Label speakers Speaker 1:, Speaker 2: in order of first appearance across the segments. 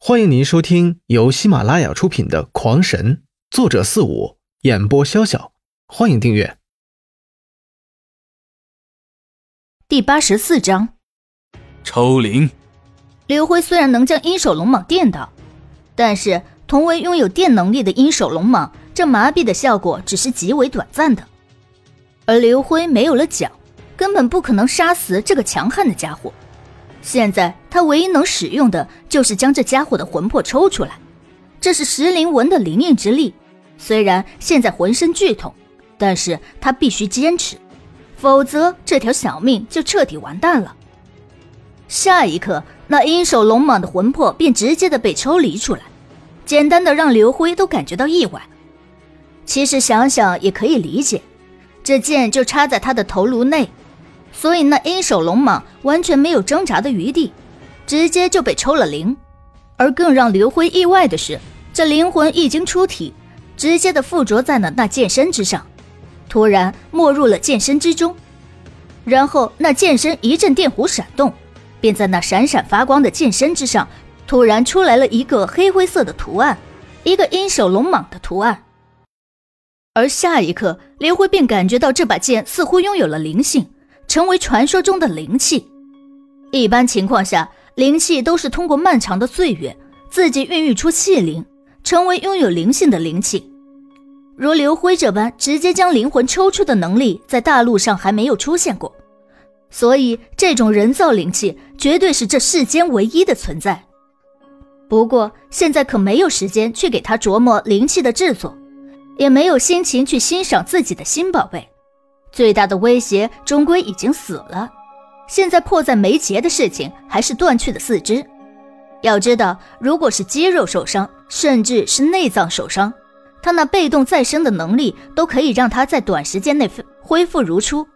Speaker 1: 欢迎您收听由喜马拉雅出品的《狂神》，作者四五，演播潇潇。欢迎订阅。
Speaker 2: 第八十四章，
Speaker 3: 抽灵。
Speaker 2: 刘辉虽然能将阴手龙蟒电到，但是同为拥有电能力的阴手龙蟒，这麻痹的效果只是极为短暂的。而刘辉没有了脚，根本不可能杀死这个强悍的家伙。现在他唯一能使用的就是将这家伙的魂魄抽出来，这是石灵纹的灵印之力。虽然现在浑身剧痛，但是他必须坚持，否则这条小命就彻底完蛋了。下一刻，那阴手龙蟒的魂魄便直接的被抽离出来，简单的让刘辉都感觉到意外。其实想想也可以理解，这剑就插在他的头颅内。所以那阴手龙蟒完全没有挣扎的余地，直接就被抽了灵。而更让刘辉意外的是，这灵魂一经出体，直接的附着在了那剑身之上，突然没入了剑身之中。然后那剑身一阵电弧闪动，便在那闪闪发光的剑身之上，突然出来了一个黑灰色的图案，一个阴手龙蟒的图案。而下一刻，刘辉便感觉到这把剑似乎拥有了灵性。成为传说中的灵气。一般情况下，灵气都是通过漫长的岁月自己孕育出气灵，成为拥有灵性的灵气。如刘辉这般直接将灵魂抽出的能力，在大陆上还没有出现过，所以这种人造灵气绝对是这世间唯一的存在。不过现在可没有时间去给他琢磨灵气的制作，也没有心情去欣赏自己的新宝贝。最大的威胁终归已经死了，现在迫在眉睫的事情还是断去的四肢。要知道，如果是肌肉受伤，甚至是内脏受伤，他那被动再生的能力都可以让他在短时间内恢复如初。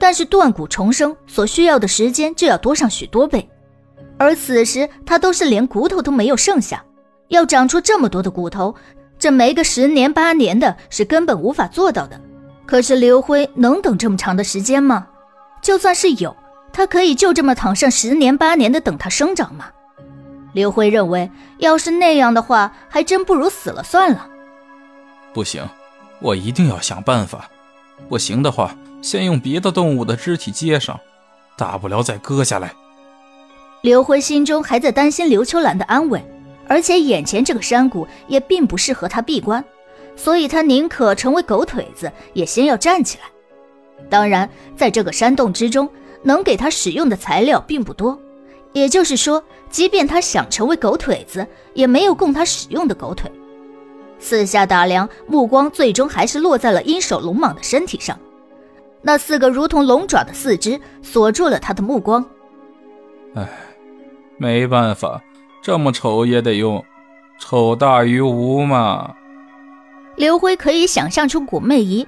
Speaker 2: 但是断骨重生所需要的时间就要多上许多倍，而此时他都是连骨头都没有剩下，要长出这么多的骨头，这没个十年八年的是根本无法做到的。可是刘辉能等这么长的时间吗？就算是有，他可以就这么躺上十年八年的等它生长吗？刘辉认为，要是那样的话，还真不如死了算了。
Speaker 3: 不行，我一定要想办法。不行的话，先用别的动物的肢体接上，大不了再割下来。
Speaker 2: 刘辉心中还在担心刘秋兰的安危，而且眼前这个山谷也并不适合他闭关。所以他宁可成为狗腿子，也先要站起来。当然，在这个山洞之中，能给他使用的材料并不多，也就是说，即便他想成为狗腿子，也没有供他使用的狗腿。四下打量，目光最终还是落在了阴手龙蟒的身体上，那四个如同龙爪的四肢锁住了他的目光。
Speaker 3: 唉，没办法，这么丑也得用，丑大于无嘛。
Speaker 2: 刘辉可以想象出古媚姨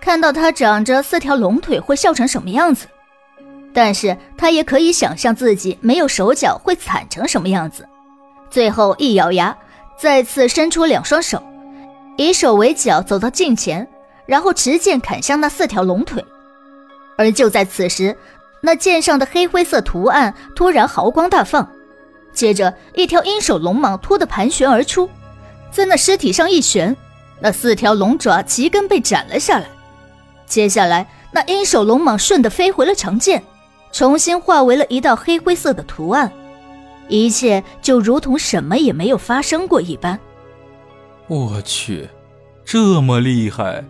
Speaker 2: 看到他长着四条龙腿会笑成什么样子，但是他也可以想象自己没有手脚会惨成什么样子。最后一咬牙，再次伸出两双手，以手为脚走到近前，然后持剑砍向那四条龙腿。而就在此时，那剑上的黑灰色图案突然毫光大放，接着一条阴手龙蟒突的盘旋而出，在那尸体上一旋。那四条龙爪齐根被斩了下来，接下来那鹰首龙蟒顺的飞回了长剑，重新化为了一道黑灰色的图案，一切就如同什么也没有发生过一般。
Speaker 3: 我去，这么厉害！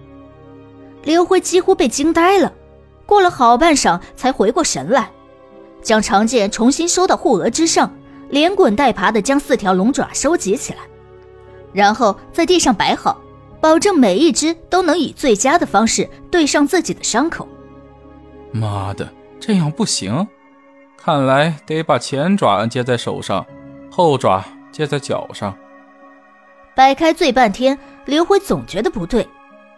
Speaker 2: 刘辉几乎被惊呆了，过了好半晌才回过神来，将长剑重新收到护额之上，连滚带爬的将四条龙爪收集起来，然后在地上摆好。保证每一只都能以最佳的方式对上自己的伤口。
Speaker 3: 妈的，这样不行，看来得把前爪接在手上，后爪接在脚上。
Speaker 2: 摆开最半天，刘辉总觉得不对，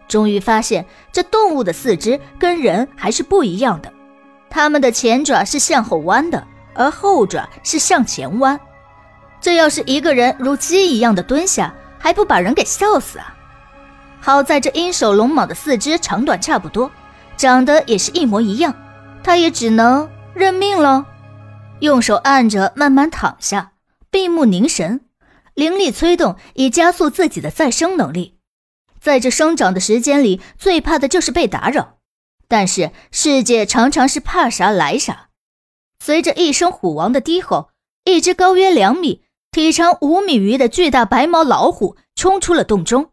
Speaker 2: 终于发现这动物的四肢跟人还是不一样的，它们的前爪是向后弯的，而后爪是向前弯。这要是一个人如鸡一样的蹲下，还不把人给笑死啊？好在这鹰首龙蟒的四肢长短差不多，长得也是一模一样，他也只能认命了。用手按着，慢慢躺下，闭目凝神，灵力催动以加速自己的再生能力。在这生长的时间里，最怕的就是被打扰。但是世界常常是怕啥来啥。随着一声虎王的低吼，一只高约两米、体长五米余的巨大白毛老虎冲出了洞中。